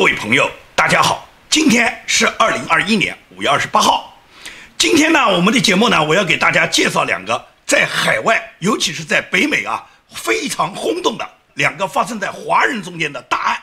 各位朋友，大家好，今天是二零二一年五月二十八号。今天呢，我们的节目呢，我要给大家介绍两个在海外，尤其是在北美啊，非常轰动的两个发生在华人中间的大案。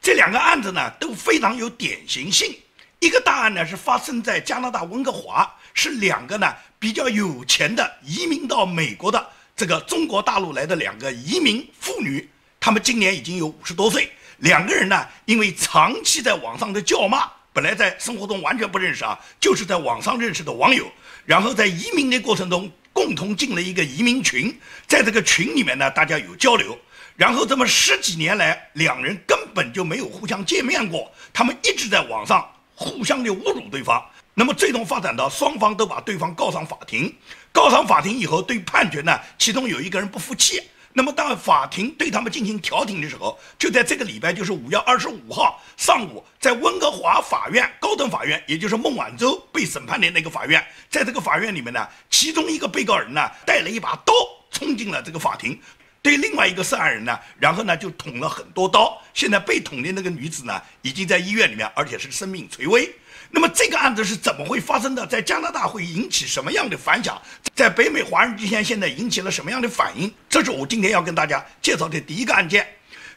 这两个案子呢，都非常有典型性。一个大案呢，是发生在加拿大温哥华，是两个呢比较有钱的移民到美国的这个中国大陆来的两个移民妇女，她们今年已经有五十多岁。两个人呢，因为长期在网上的叫骂，本来在生活中完全不认识啊，就是在网上认识的网友，然后在移民的过程中共同进了一个移民群，在这个群里面呢，大家有交流，然后这么十几年来，两人根本就没有互相见面过，他们一直在网上互相的侮辱对方，那么最终发展到双方都把对方告上法庭，告上法庭以后，对判决呢，其中有一个人不服气。那么，当法庭对他们进行调停的时候，就在这个礼拜，就是五月二十五号上午，在温哥华法院高等法院，也就是孟晚舟被审判的那个法院，在这个法院里面呢，其中一个被告人呢带了一把刀冲进了这个法庭，对另外一个涉案人呢，然后呢就捅了很多刀。现在被捅的那个女子呢，已经在医院里面，而且是生命垂危。那么这个案子是怎么会发生的？在加拿大会引起什么样的反响？在北美华人之间现在引起了什么样的反应？这是我今天要跟大家介绍的第一个案件。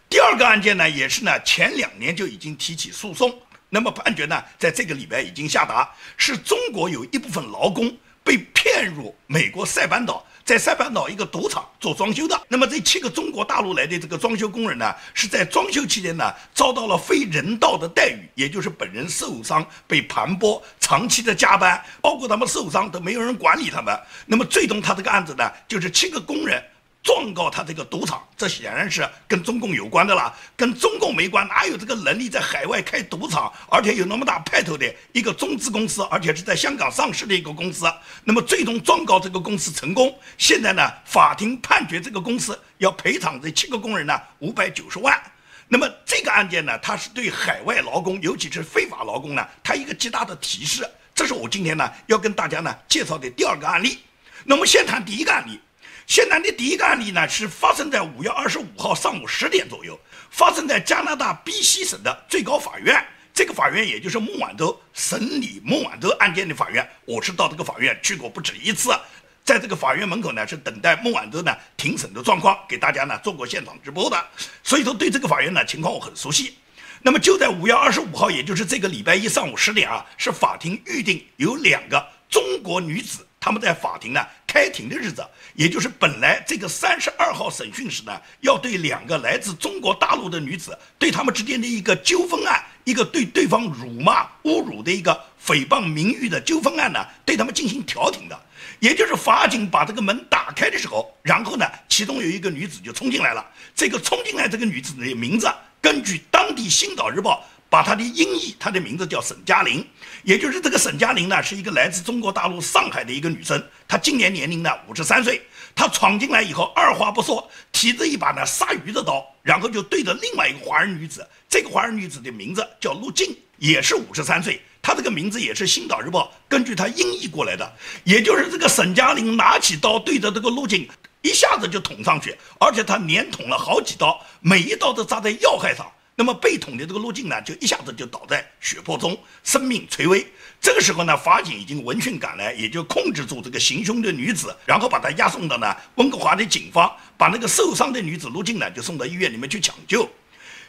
第二个案件呢，也是呢前两年就已经提起诉讼，那么判决呢，在这个礼拜已经下达，是中国有一部分劳工被骗入美国塞班岛。在塞班岛一个赌场做装修的，那么这七个中国大陆来的这个装修工人呢，是在装修期间呢遭到了非人道的待遇，也就是本人受伤被盘剥，长期的加班，包括他们受伤都没有人管理他们。那么最终他这个案子呢，就是七个工人。状告他这个赌场，这显然是跟中共有关的了，跟中共没关，哪有这个能力在海外开赌场，而且有那么大派头的一个中资公司，而且是在香港上市的一个公司。那么最终状告这个公司成功，现在呢，法庭判决这个公司要赔偿这七个工人呢五百九十万。那么这个案件呢，它是对海外劳工，尤其是非法劳工呢，它一个极大的提示。这是我今天呢要跟大家呢介绍的第二个案例。那么先谈第一个案例。现在的第一个案例呢，是发生在五月二十五号上午十点左右，发生在加拿大 B.C 省的最高法院。这个法院也就是孟晚舟审理孟晚舟案件的法院，我是到这个法院去过不止一次，在这个法院门口呢，是等待孟晚舟呢庭审的状况，给大家呢做过现场直播的，所以说对这个法院呢情况我很熟悉。那么就在五月二十五号，也就是这个礼拜一上午十点啊，是法庭预定有两个中国女子。他们在法庭呢开庭的日子，也就是本来这个三十二号审讯时呢，要对两个来自中国大陆的女子，对他们之间的一个纠纷案，一个对对方辱骂、侮辱的一个诽谤名誉的纠纷案呢，对他们进行调停的。也就是法警把这个门打开的时候，然后呢，其中有一个女子就冲进来了。这个冲进来这个女子的名字，根据当地《星岛日报》。把她的音译，她的名字叫沈佳玲，也就是这个沈佳玲呢，是一个来自中国大陆上海的一个女生，她今年年龄呢五十三岁，她闯进来以后，二话不说，提着一把呢杀鱼的刀，然后就对着另外一个华人女子，这个华人女子的名字叫陆静，也是五十三岁，她这个名字也是《星岛日报》根据她音译过来的，也就是这个沈佳玲拿起刀对着这个陆静，一下子就捅上去，而且她连捅了好几刀，每一刀都扎在要害上。那么被捅的这个陆静呢，就一下子就倒在血泊中，生命垂危。这个时候呢，法警已经闻讯赶来，也就控制住这个行凶的女子，然后把她押送到呢温哥华的警方，把那个受伤的女子陆静呢就送到医院里面去抢救。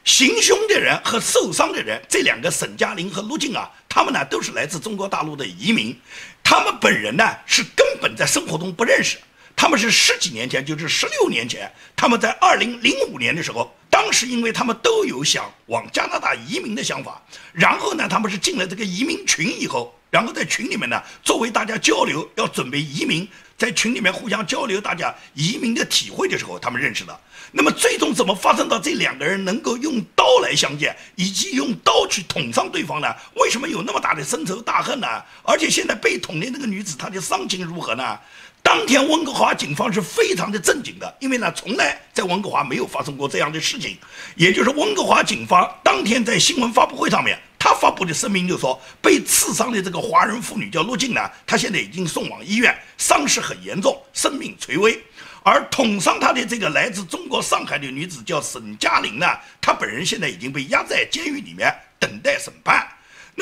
行凶的人和受伤的人，这两个沈嘉玲和陆静啊，他们呢都是来自中国大陆的移民，他们本人呢是根本在生活中不认识。他们是十几年前，就是十六年前，他们在二零零五年的时候，当时因为他们都有想往加拿大移民的想法，然后呢，他们是进了这个移民群以后，然后在群里面呢，作为大家交流要准备移民，在群里面互相交流大家移民的体会的时候，他们认识的。那么最终怎么发生到这两个人能够用刀来相见，以及用刀去捅伤对方呢？为什么有那么大的深仇大恨呢？而且现在被捅的那个女子她的伤情如何呢？当天，温哥华警方是非常的正经的，因为呢，从来在温哥华没有发生过这样的事情。也就是温哥华警方当天在新闻发布会上面，他发布的声明就说，被刺伤的这个华人妇女叫陆静呢，她现在已经送往医院，伤势很严重，生命垂危。而捅伤她的这个来自中国上海的女子叫沈佳玲呢，她本人现在已经被押在监狱里面等待审判。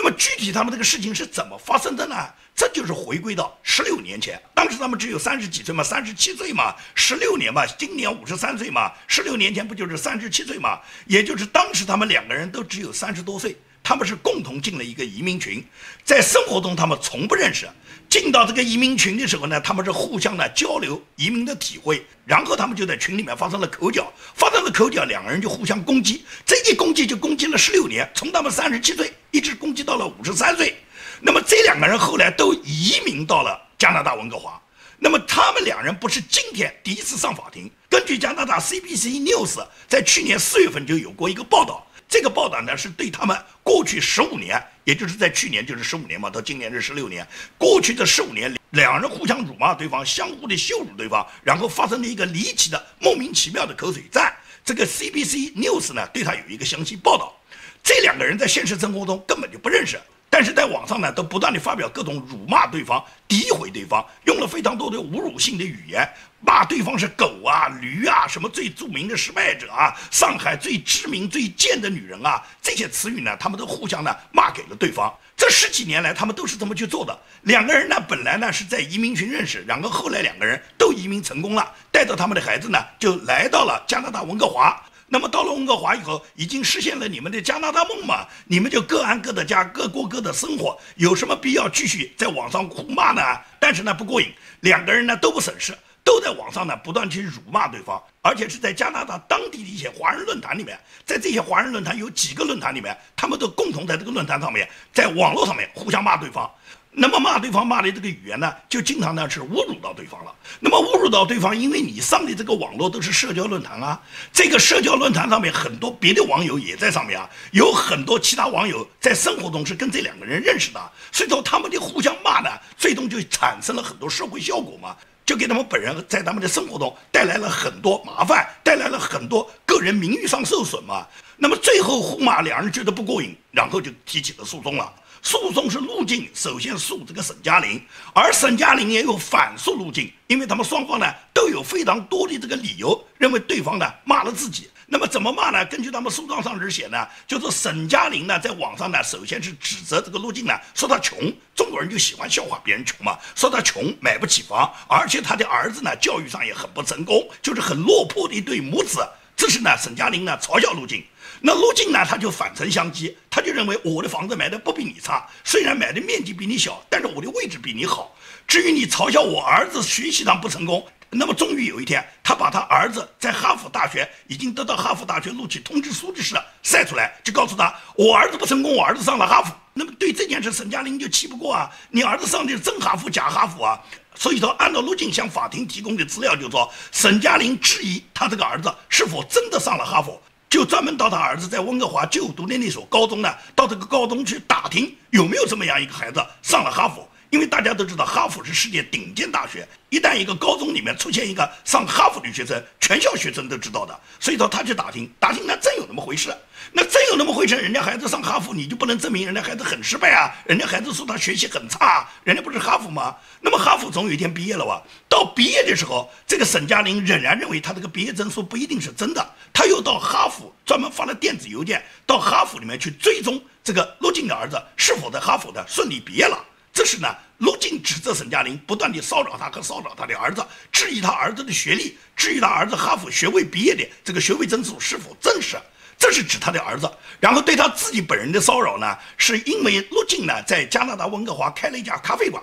那么具体他们这个事情是怎么发生的呢？这就是回归到十六年前，当时他们只有三十几岁嘛，三十七岁嘛，十六年嘛，今年五十三岁嘛，十六年前不就是三十七岁嘛？也就是当时他们两个人都只有三十多岁。他们是共同进了一个移民群，在生活中他们从不认识。进到这个移民群的时候呢，他们是互相的交流移民的体会，然后他们就在群里面发生了口角，发生了口角，两个人就互相攻击，这一攻击就攻击了十六年，从他们三十七岁一直攻击到了五十三岁。那么这两个人后来都移民到了加拿大温哥华。那么他们两人不是今天第一次上法庭，根据加拿大 CBC News 在去年四月份就有过一个报道。这个报道呢，是对他们过去十五年，也就是在去年就是十五年嘛，到今年是十六年，过去的十五年，两人互相辱骂对方，相互的羞辱对方，然后发生了一个离奇的、莫名其妙的口水战。这个 CBC News 呢，对他有一个详细报道。这两个人在现实生活中根本就不认识。但是在网上呢，都不断的发表各种辱骂对方、诋毁对方，用了非常多的侮辱性的语言，骂对方是狗啊、驴啊，什么最著名的失败者啊、上海最知名、最贱的女人啊，这些词语呢，他们都互相呢骂给了对方。这十几年来，他们都是这么去做的。两个人呢，本来呢是在移民群认识，然后后来两个人都移民成功了，带着他们的孩子呢，就来到了加拿大温哥华。那么到了温哥华以后，已经实现了你们的加拿大梦嘛？你们就各安各的家，各过各的生活，有什么必要继续在网上互骂呢？但是呢不过瘾，两个人呢都不省事，都在网上呢不断去辱骂对方，而且是在加拿大当地的一些华人论坛里面，在这些华人论坛有几个论坛里面，他们都共同在这个论坛上面，在网络上面互相骂对方。那么骂对方骂的这个语言呢，就经常呢是侮辱到对方了。那么侮辱到对方，因为你上的这个网络都是社交论坛啊，这个社交论坛上面很多别的网友也在上面啊，有很多其他网友在生活中是跟这两个人认识的，所以说他们的互相骂呢，最终就产生了很多社会效果嘛，就给他们本人在他们的生活中带来了很多麻烦，带来了很多个人名誉上受损嘛。那么最后互骂两人觉得不过瘾，然后就提起了诉讼了。诉讼是路径，首先诉这个沈佳玲，而沈佳玲也有反诉路径，因为他们双方呢都有非常多的这个理由，认为对方呢骂了自己。那么怎么骂呢？根据他们诉状上是写呢，就是沈佳玲呢在网上呢，首先是指责这个路径呢，说他穷，中国人就喜欢笑话别人穷嘛，说他穷买不起房，而且他的儿子呢教育上也很不成功，就是很落魄的一对母子。这是呢沈嘉玲呢嘲笑陆晋。那陆晋呢？他就反唇相讥，他就认为我的房子买的不比你差，虽然买的面积比你小，但是我的位置比你好。至于你嘲笑我儿子学习上不成功，那么终于有一天，他把他儿子在哈佛大学已经得到哈佛大学录取通知书的事晒出来，就告诉他我儿子不成功，我儿子上了哈佛。那么对这件事，沈嘉玲就气不过啊，你儿子上的是真哈佛假哈佛啊？所以说，按照陆晋向法庭提供的资料，就说沈佳玲质疑他这个儿子是否真的上了哈佛。就专门到他儿子在温哥华就读的那所高中呢，到这个高中去打听有没有这么样一个孩子上了哈佛。因为大家都知道，哈佛是世界顶尖大学。一旦一个高中里面出现一个上哈佛的学生，全校学生都知道的。所以说，他去打听，打听那真有那么回事。那真有那么回事，人家孩子上哈佛，你就不能证明人家孩子很失败啊？人家孩子说他学习很差，人家不是哈佛吗？那么哈佛总有一天毕业了吧？到毕业的时候，这个沈嘉玲仍然认为他这个毕业证书不一定是真的。他又到哈佛专门发了电子邮件到哈佛里面去追踪这个陆静的儿子是否在哈佛的顺利毕业了。这是呢，陆晋指责沈嘉玲不断地骚扰他和骚扰他的儿子，质疑他儿子的学历，质疑他儿子哈佛学位毕业的这个学位证书是否真实。这是指他的儿子。然后对他自己本人的骚扰呢，是因为陆晋呢在加拿大温哥华开了一家咖啡馆。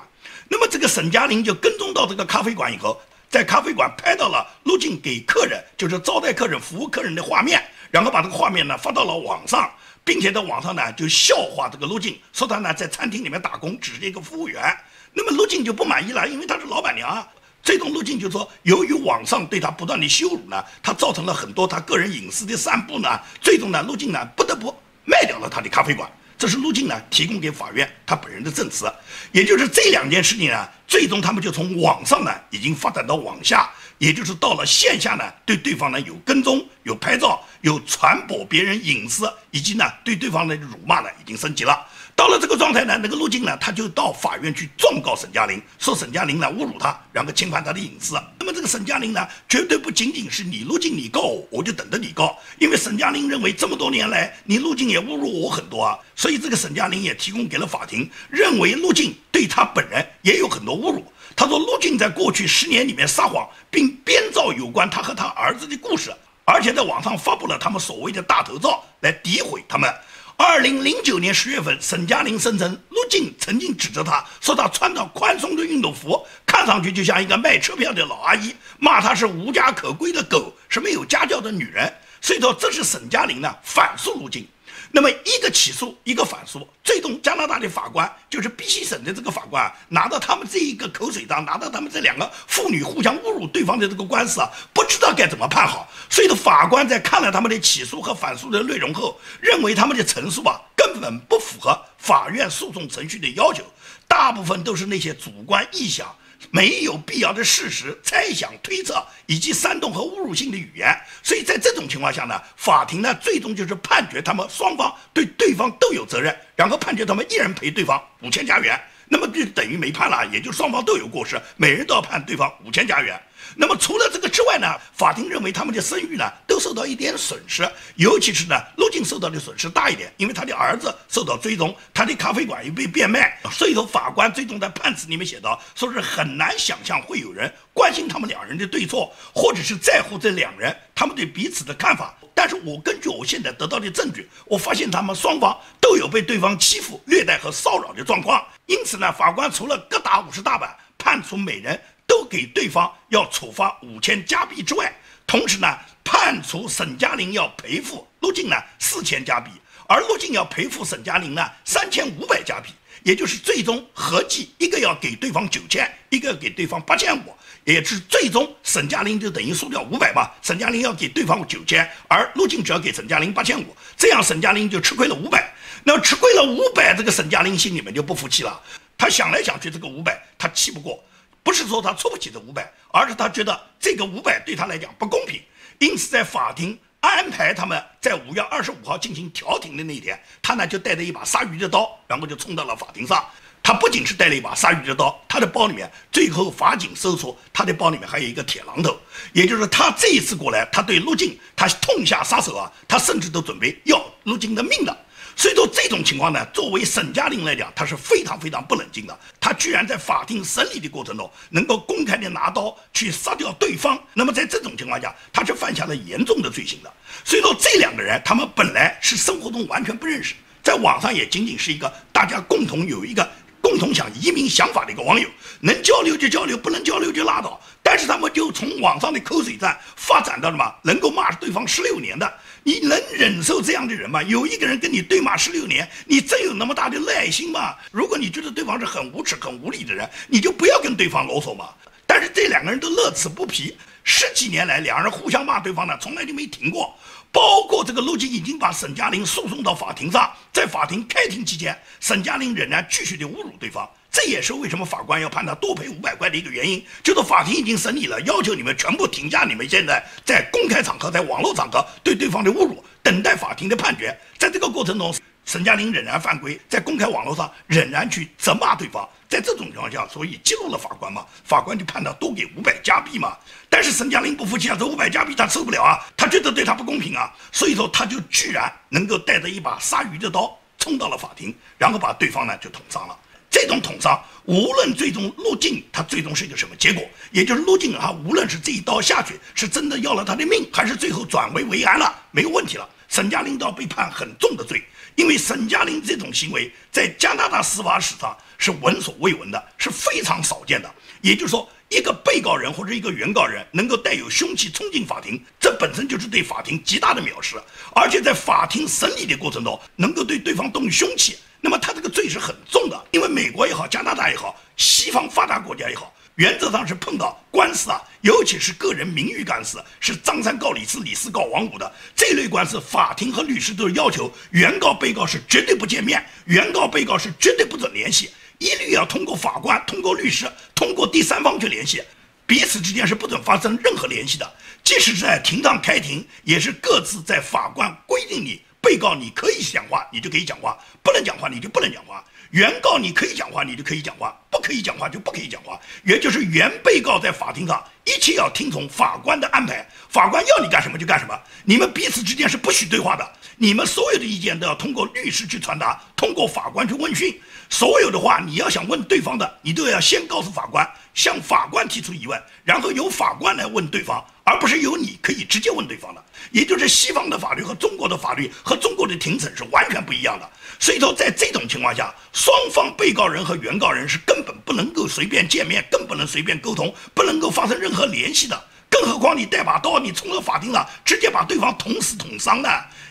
那么这个沈嘉玲就跟踪到这个咖啡馆以后，在咖啡馆拍到了陆晋给客人，就是招待客人、服务客人的画面，然后把这个画面呢发到了网上。并且在网上呢就笑话这个陆静，说他呢在餐厅里面打工，只是一个服务员。那么陆静就不满意了，因为她是老板娘啊。最终陆静就说，由于网上对他不断的羞辱呢，他造成了很多他个人隐私的散布呢。最终呢，陆静呢不得不卖掉了他的咖啡馆。这是陆静呢提供给法院他本人的证词。也就是这两件事情呢，最终他们就从网上呢已经发展到网下。也就是到了线下呢，对对方呢有跟踪、有拍照、有传播别人隐私，以及呢对对方的辱骂呢已经升级了。到了这个状态呢，那个陆静呢，他就到法院去状告沈佳玲，说沈佳玲呢侮辱他，然后侵犯他的隐私。那么这个沈佳玲呢，绝对不仅仅是你陆静你告我，我就等着你告，因为沈佳玲认为这么多年来你陆静也侮辱我很多啊，所以这个沈佳玲也提供给了法庭，认为陆静对他本人也有很多侮辱。他说陆静在过去十年里面撒谎，并编造有关他和他儿子的故事，而且在网上发布了他们所谓的大头照来诋毁他们。二零零九年十月份，沈佳玲声称陆静曾经指责他说他穿着宽松的运动服，看上去就像一个卖车票的老阿姨，骂她是无家可归的狗，是没有家教的女人。所以说，这是沈佳玲呢反诉陆静。那么一个起诉，一个反诉，最终加拿大的法官就是宾夕省的这个法官，拿到他们这一个口水仗，拿到他们这两个妇女互相侮辱对方的这个官司啊，不知道该怎么判好。所以，的法官在看了他们的起诉和反诉的内容后，认为他们的陈述啊根本不符合法院诉讼程序的要求，大部分都是那些主观臆想。没有必要的事实、猜想、推测以及煽动和侮辱性的语言，所以在这种情况下呢，法庭呢最终就是判决他们双方对对方都有责任，然后判决他们一人赔对方五千加元，那么就等于没判了，也就双方都有过失，每人都要判对方五千加元。那么除了这个之外呢，法庭认为他们的声誉呢都受到一点损失，尤其是呢陆静受到的损失大一点，因为他的儿子受到追踪，他的咖啡馆又被变卖，所以说法官最终在判词里面写到，说是很难想象会有人关心他们两人的对错，或者是在乎这两人他们对彼此的看法。但是我根据我现在得到的证据，我发现他们双方都有被对方欺负、虐待和骚扰的状况，因此呢，法官除了各打五十大板，判处每人。都给对方要处罚五千加币之外，同时呢，判处沈佳玲要赔付陆静呢四千加币，而陆静要赔付沈佳玲呢三千五百加币，也就是最终合计一个要给对方九千，一个给对方八千五，也是最终沈佳玲就等于输掉五百嘛，沈佳玲要给对方九千，而陆静只要给沈佳玲八千五，这样沈佳玲就吃亏了五百。那吃亏了五百，这个沈佳玲心里面就不服气了，他想来想去，这个五百他气不过。不是说他出不起这五百，而是他觉得这个五百对他来讲不公平，因此在法庭安排他们在五月二十五号进行调停的那一天，他呢就带着一把杀鱼的刀，然后就冲到了法庭上。他不仅是带了一把杀鱼的刀，他的包里面最后法警搜出他的包里面还有一个铁榔头，也就是他这一次过来，他对陆静他痛下杀手啊，他甚至都准备要陆静的命了。所以说这种情况呢，作为沈佳玲来讲，她是非常非常不冷静的。她居然在法庭审理的过程中，能够公开的拿刀去杀掉对方。那么在这种情况下，她是犯下了严重的罪行的。所以说这两个人，他们本来是生活中完全不认识，在网上也仅仅是一个大家共同有一个共同想移民想法的一个网友，能交流就交流，不能交流就拉倒。但是他们就从网上的口水战发展到了嘛，能够骂对方十六年的。你能忍受这样的人吗？有一个人跟你对骂十六年，你真有那么大的耐心吗？如果你觉得对方是很无耻、很无理的人，你就不要跟对方啰嗦嘛。但是这两个人都乐此不疲，十几年来，两人互相骂对方呢，从来就没停过。包括这个陆琪已经把沈佳玲诉讼到法庭上，在法庭开庭期间，沈佳玲仍然继续的侮辱对方。这也是为什么法官要判他多赔五百块的一个原因，就是法庭已经审理了，要求你们全部停下你们现在在公开场合、在网络场合对对方的侮辱，等待法庭的判决。在这个过程中，沈佳玲仍然犯规，在公开网络上仍然去责骂对方。在这种情况下，所以激怒了法官嘛，法官就判他多给五百加币嘛。但是沈佳玲不服气啊，这五百加币他受不了啊，他觉得对他不公平啊，所以说他就居然能够带着一把杀鱼的刀冲到了法庭，然后把对方呢就捅伤了。这种捅伤，无论最终陆静他最终是一个什么结果，也就是陆静啊，无论是这一刀下去是真的要了他的命，还是最后转危为安了，没有问题了。沈佳玲都要被判很重的罪，因为沈佳玲这种行为在加拿大司法史上是闻所未闻的，是非常少见的。也就是说，一个被告人或者一个原告人能够带有凶器冲进法庭，这本身就是对法庭极大的藐视，而且在法庭审理的过程中能够对对方动凶器。那么他这个罪是很重的，因为美国也好，加拿大也好，西方发达国家也好，原则上是碰到官司啊，尤其是个人名誉官司，是张三告李四，李四告王五的这类官司，法庭和律师都是要求原告被告是绝对不见面，原告被告是绝对不准联系，一律要通过法官、通过律师、通过第三方去联系，彼此之间是不准发生任何联系的，即使是在庭上开庭，也是各自在法官规定里。被告你可以讲话，你就可以讲话；不能讲话，你就不能讲话。原告你可以讲话，你就可以讲话；不可以讲话就不可以讲话。也就是原被告在法庭上一切要听从法官的安排，法官要你干什么就干什么。你们彼此之间是不许对话的，你们所有的意见都要通过律师去传达，通过法官去问讯。所有的话你要想问对方的，你都要先告诉法官，向法官提出疑问，然后由法官来问对方。而不是由你可以直接问对方的，也就是西方的法律和中国的法律和中国的庭审是完全不一样的。所以说，在这种情况下，双方被告人和原告人是根本不能够随便见面，更不能随便沟通，不能够发生任何联系的。更何况你带把刀，你冲到法庭上直接把对方捅死捅伤的？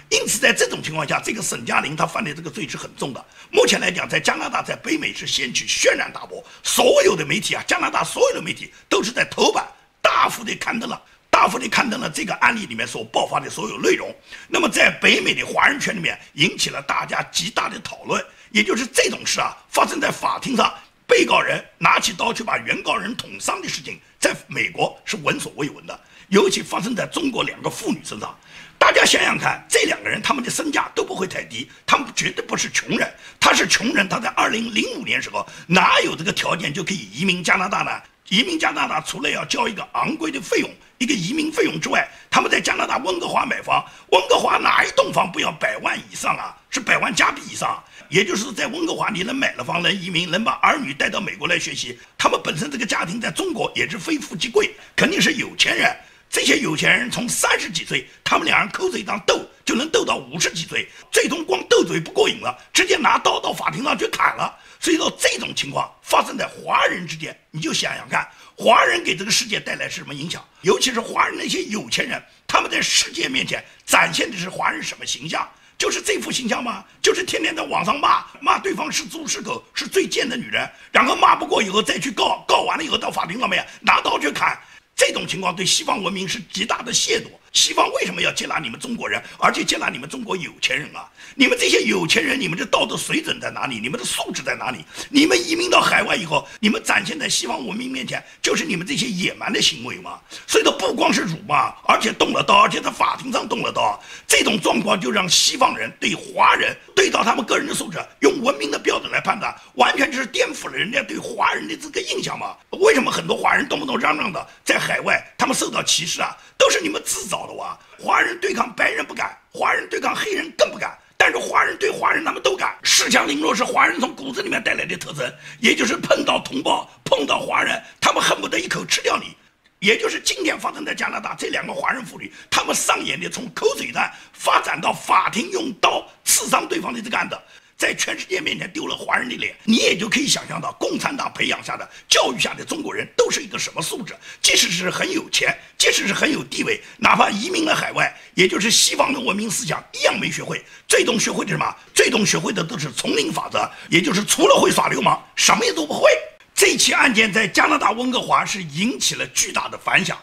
因此，在这种情况下，这个沈佳玲她犯的这个罪是很重的。目前来讲，在加拿大，在北美是掀起轩然大波，所有的媒体啊，加拿大所有的媒体都是在头版大幅的刊登了。大幅地刊登了这个案例里面所爆发的所有内容，那么在北美的华人圈里面引起了大家极大的讨论。也就是这种事啊，发生在法庭上，被告人拿起刀去把原告人捅伤的事情，在美国是闻所未闻的。尤其发生在中国两个妇女身上，大家想想看，这两个人他们的身价都不会太低，他们绝对不是穷人。他是穷人，他在二零零五年时候哪有这个条件就可以移民加拿大呢？移民加拿大除了要交一个昂贵的费用，一个移民费用之外，他们在加拿大温哥华买房，温哥华哪一栋房不要百万以上啊？是百万加币以上。也就是在温哥华，你能买了房，能移民，能把儿女带到美国来学习，他们本身这个家庭在中国也是非富即贵，肯定是有钱人。这些有钱人从三十几岁，他们两人口嘴上斗，就能斗到五十几岁，最终光斗嘴不过瘾了，直接拿刀到法庭上去砍了。所以说这种情况发生在华人之间，你就想想看，华人给这个世界带来是什么影响？尤其是华人那些有钱人，他们在世界面前展现的是华人什么形象？就是这副形象吗？就是天天在网上骂骂对方是猪是狗，是最贱的女人，然后骂不过以后再去告，告完了以后到法庭上面拿刀去砍。这种情况对西方文明是极大的亵渎。西方为什么要接纳你们中国人，而且接纳你们中国有钱人啊？你们这些有钱人，你们的道德水准在哪里？你们的素质在哪里？你们移民到海外以后，你们展现在西方文明面前，就是你们这些野蛮的行为吗？所以说，不光是辱骂，而且动了刀，而且在法庭上动了刀，这种状况就让西方人对华人对照他们个人的素质，用文明的标准来判断，完全就是颠覆了人家对华人的这个印象嘛？为什么很多华人动不动嚷嚷的在海外他们受到歧视啊？都是你们自找的哇！华人对抗白人不敢，华人对抗黑人更不敢，但是华人对华人他们都敢。恃强凌弱是华人从骨子里面带来的特征，也就是碰到同胞、碰到华人，他们恨不得一口吃掉你。也就是今天发生在加拿大这两个华人妇女，他们上演的从口水战发展到法庭用刀刺伤对方的这个案子。在全世界面前丢了华人的脸，你也就可以想象到，共产党培养下的、教育下的中国人都是一个什么素质。即使是很有钱，即使是很有地位，哪怕移民了海外，也就是西方的文明思想一样没学会。最终学会的什么？最终学会的都是丛林法则，也就是除了会耍流氓，什么也都不会。这起案件在加拿大温哥华是引起了巨大的反响。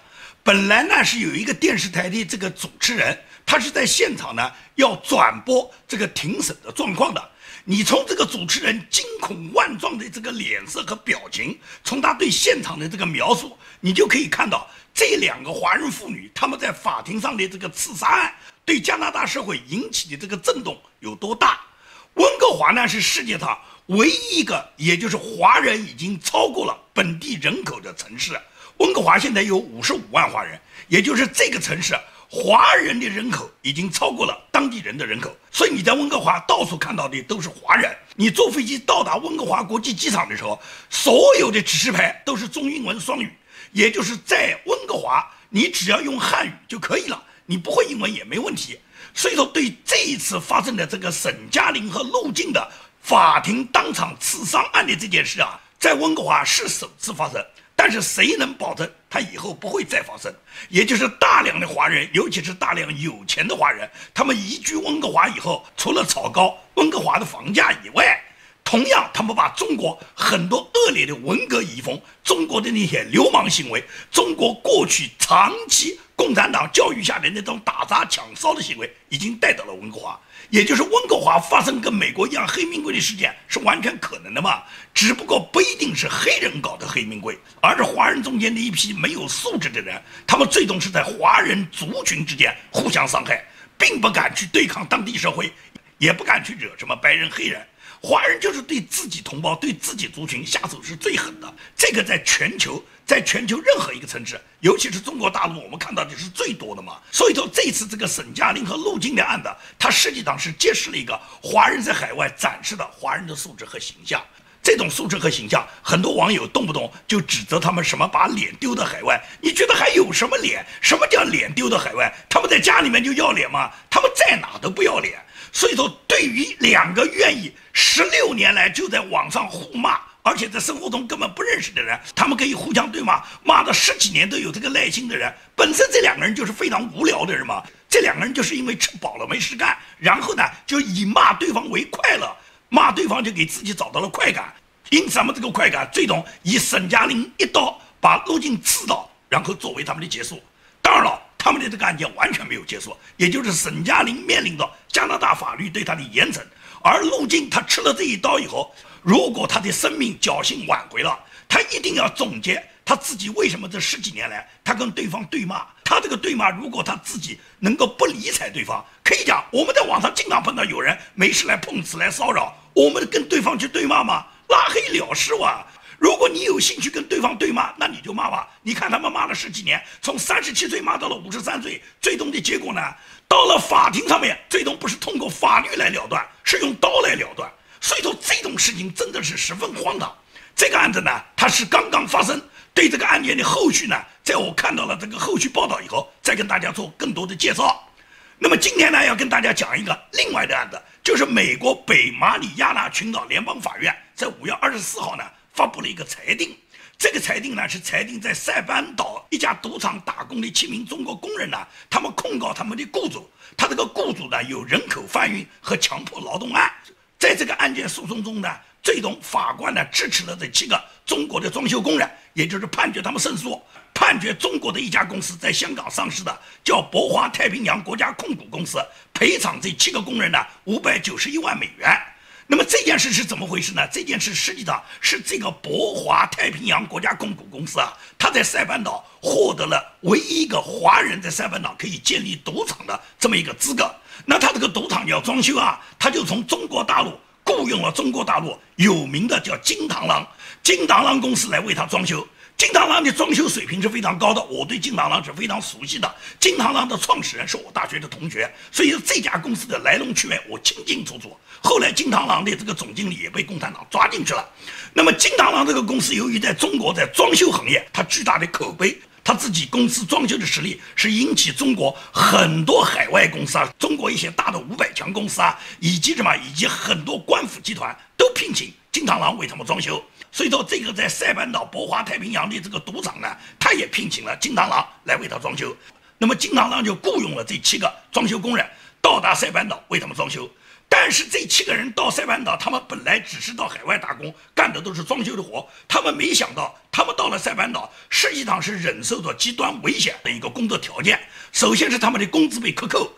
本来呢是有一个电视台的这个主持人，他是在现场呢要转播这个庭审的状况的。你从这个主持人惊恐万状的这个脸色和表情，从他对现场的这个描述，你就可以看到这两个华人妇女他们在法庭上的这个刺杀案对加拿大社会引起的这个震动有多大。温哥华呢是世界上唯一一个，也就是华人已经超过了本地人口的城市。温哥华现在有五十五万华人，也就是这个城市。华人的人口已经超过了当地人的人口，所以你在温哥华到处看到的都是华人。你坐飞机到达温哥华国际机场的时候，所有的指示牌都是中英文双语，也就是在温哥华，你只要用汉语就可以了，你不会英文也没问题。所以说，对这一次发生的这个沈嘉玲和陆静的法庭当场刺伤案的这件事啊，在温哥华是首次发生。但是谁能保证它以后不会再发生？也就是大量的华人，尤其是大量有钱的华人，他们移居温哥华以后，除了炒高温哥华的房价以外，同样他们把中国很多恶劣的文革遗风、中国的那些流氓行为、中国过去长期共产党教育下的那种打砸抢烧的行为，已经带到了温哥华。也就是温哥华发生跟美国一样黑命贵的事件是完全可能的嘛？只不过不一定是黑人搞的黑命贵，而是华人中间的一批没有素质的人，他们最终是在华人族群之间互相伤害，并不敢去对抗当地社会，也不敢去惹什么白人黑人。华人就是对自己同胞、对自己族群下手是最狠的。这个在全球，在全球任何一个城市，尤其是中国大陆，我们看到的是最多的嘛。所以说，这次这个沈嘉玲和陆金的案子，它实际上是揭示了一个华人在海外展示的华人的素质和形象。这种素质和形象，很多网友动不动就指责他们什么把脸丢到海外。你觉得还有什么脸？什么叫脸丢到海外？他们在家里面就要脸吗？他们在哪都不要脸。所以说，对于两个愿意十六年来就在网上互骂，而且在生活中根本不认识的人，他们可以互相对骂，骂了十几年都有这个耐心的人，本身这两个人就是非常无聊的人嘛。这两个人就是因为吃饱了没事干，然后呢就以骂对方为快乐。骂对方就给自己找到了快感，因此他们这个快感最终以沈嘉玲一刀把陆静刺倒，然后作为他们的结束。他们的这个案件完全没有结束，也就是沈佳玲面临着加拿大法律对他的严惩，而陆静他吃了这一刀以后，如果他的生命侥幸挽回了，他一定要总结他自己为什么这十几年来他跟对方对骂，他这个对骂如果他自己能够不理睬对方，可以讲我们在网上经常碰到有人没事来碰瓷来骚扰。我们跟对方去对骂吗？拉黑了事哇！如果你有兴趣跟对方对骂，那你就骂吧。你看他们骂了十几年，从三十七岁骂到了五十三岁，最终的结果呢？到了法庭上面，最终不是通过法律来了断，是用刀来了断。所以说这种事情真的是十分荒唐。这个案子呢，它是刚刚发生。对这个案件的后续呢，在我看到了这个后续报道以后，再跟大家做更多的介绍。那么今天呢，要跟大家讲一个另外的案子，就是美国北马里亚纳群岛联邦法院在五月二十四号呢发布了一个裁定。这个裁定呢是裁定在塞班岛一家赌场打工的七名中国工人呢，他们控告他们的雇主，他这个雇主呢有人口贩运和强迫劳动案。在这个案件诉讼中呢，最终法官呢支持了这七个中国的装修工人，也就是判决他们胜诉。判决中国的一家公司在香港上市的叫博华太平洋国家控股公司赔偿这七个工人呢五百九十一万美元。那么这件事是怎么回事呢？这件事实际上是这个博华太平洋国家控股公司啊，他在塞班岛获得了唯一一个华人在塞班岛可以建立赌场的这么一个资格。那他这个赌场要装修啊，他就从中国大陆雇佣了中国大陆有名的叫金螳螂金螳螂公司来为他装修。金螳螂的装修水平是非常高的，我对金螳螂是非常熟悉的。金螳螂的创始人是我大学的同学，所以这家公司的来龙去脉我清清楚楚。后来金螳螂的这个总经理也被共产党抓进去了。那么金螳螂这个公司由于在中国在装修行业，它巨大的口碑，它自己公司装修的实力是引起中国很多海外公司啊，中国一些大的五百强公司啊，以及什么，以及很多官府集团都聘请金螳螂为他们装修。所以说，这个在塞班岛博华太平洋的这个赌场呢，他也聘请了金螳螂来为他装修。那么金螳螂就雇佣了这七个装修工人到达塞班岛为他们装修。但是这七个人到塞班岛，他们本来只是到海外打工，干的都是装修的活。他们没想到，他们到了塞班岛，实际上是忍受着极端危险的一个工作条件。首先是他们的工资被克扣，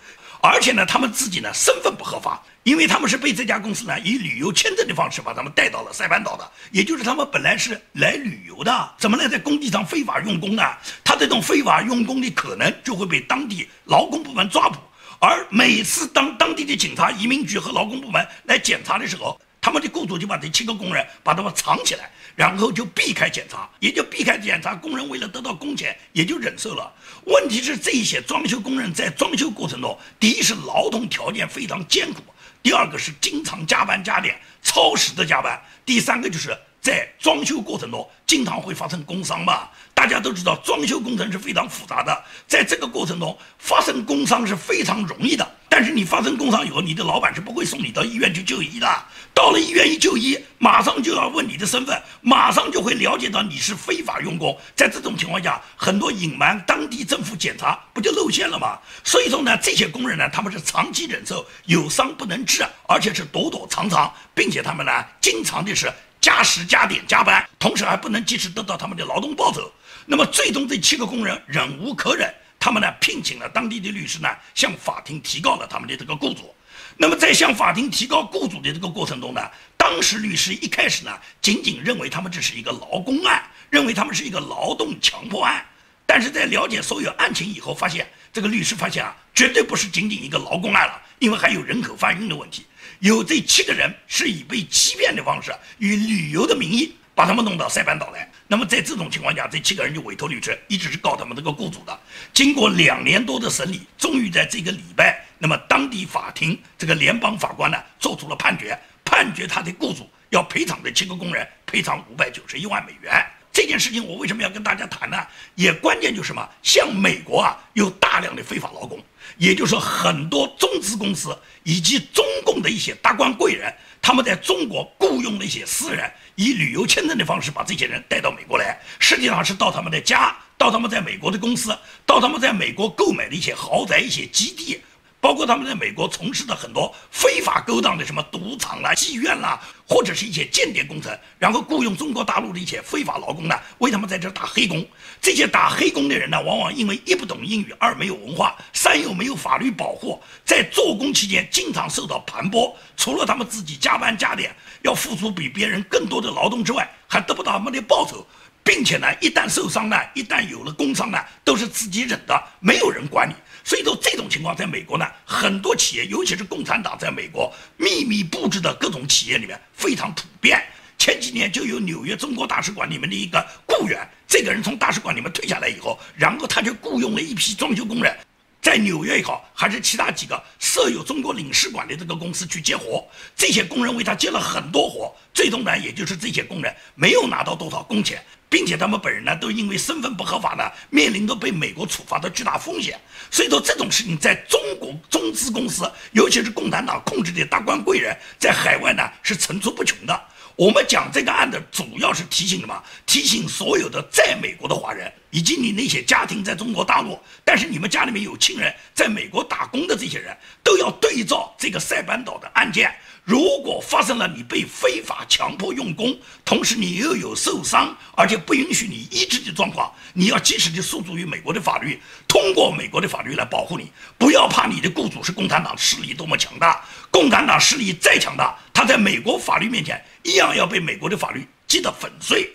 而且呢，他们自己呢身份不合法。因为他们是被这家公司呢以旅游签证的方式把他们带到了塞班岛的，也就是他们本来是来旅游的，怎么能在工地上非法用工呢？他这种非法用工的可能就会被当地劳工部门抓捕，而每次当当地的警察、移民局和劳工部门来检查的时候，他们的雇主就把这七个工人把他们藏起来，然后就避开检查，也就避开检查。工人为了得到工钱，也就忍受了。问题是这些装修工人在装修过程中，第一是劳动条件非常艰苦。第二个是经常加班加点、超时的加班，第三个就是在装修过程中经常会发生工伤嘛。大家都知道，装修工程是非常复杂的，在这个过程中发生工伤是非常容易的。但是你发生工伤以后，你的老板是不会送你到医院去就医的。到了医院一就医，马上就要问你的身份，马上就会了解到你是非法用工。在这种情况下，很多隐瞒当地政府检查，不就露馅了吗？所以说呢，这些工人呢，他们是长期忍受有伤不能治，而且是躲躲藏藏，并且他们呢，经常的是加时加点加班，同时还不能及时得到他们的劳动报酬。那么最终这七个工人忍无可忍。他们呢聘请了当地的律师呢，向法庭提告了他们的这个雇主。那么在向法庭提告雇主的这个过程中呢，当时律师一开始呢，仅仅认为他们这是一个劳工案，认为他们是一个劳动强迫案。但是在了解所有案情以后，发现这个律师发现啊，绝对不是仅仅一个劳工案了，因为还有人口贩运的问题。有这七个人是以被欺骗的方式，以旅游的名义把他们弄到塞班岛来。那么在这种情况下，这七个人就委托律师，一直是告他们这个雇主的。经过两年多的审理，终于在这个礼拜，那么当地法庭这个联邦法官呢做出了判决，判决他的雇主要赔偿这七个工人赔偿五百九十一万美元。这件事情我为什么要跟大家谈呢？也关键就是什么？像美国啊，有大量的非法劳工，也就是说，很多中资公司以及中共的一些达官贵人，他们在中国雇佣了一些私人，以旅游签证的方式把这些人带到美国来，实际上是到他们的家，到他们在美国的公司，到他们在美国购买的一些豪宅、一些基地。包括他们在美国从事的很多非法勾当的什么赌场啦、妓院啦，或者是一些间谍工程，然后雇佣中国大陆的一些非法劳工呢，为他们在这打黑工。这些打黑工的人呢，往往因为一不懂英语，二没有文化，三又没有法律保护，在做工期间经常受到盘剥。除了他们自己加班加点，要付出比别人更多的劳动之外，还得不到他们的报酬，并且呢，一旦受伤呢，一旦有了工伤呢，都是自己忍的，没有人管你。所以说这种情况，在美国呢，很多企业，尤其是共产党在美国秘密布置的各种企业里面非常普遍。前几年就有纽约中国大使馆里面的一个雇员，这个人从大使馆里面退下来以后，然后他就雇佣了一批装修工人，在纽约也好，还是其他几个设有中国领事馆的这个公司去接活。这些工人为他接了很多活，最终呢，也就是这些工人没有拿到多少工钱。并且他们本人呢，都因为身份不合法呢，面临着被美国处罚的巨大风险。所以说这种事情在中国中资公司，尤其是共产党控制的达官贵人，在海外呢是层出不穷的。我们讲这个案子，主要是提醒什么？提醒所有的在美国的华人，以及你那些家庭在中国大陆，但是你们家里面有亲人在美国打工的这些人，都要对照这个塞班岛的案件。如果发生了你被非法强迫用工，同时你又有受伤，而且不允许你医治的状况，你要及时的诉诸于美国的法律，通过美国的法律来保护你。不要怕你的雇主是共产党势力多么强大，共产党势力再强大，他在美国法律面前一样要被美国的法律击得粉碎。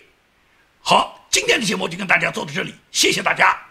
好，今天的节目就跟大家做到这里，谢谢大家。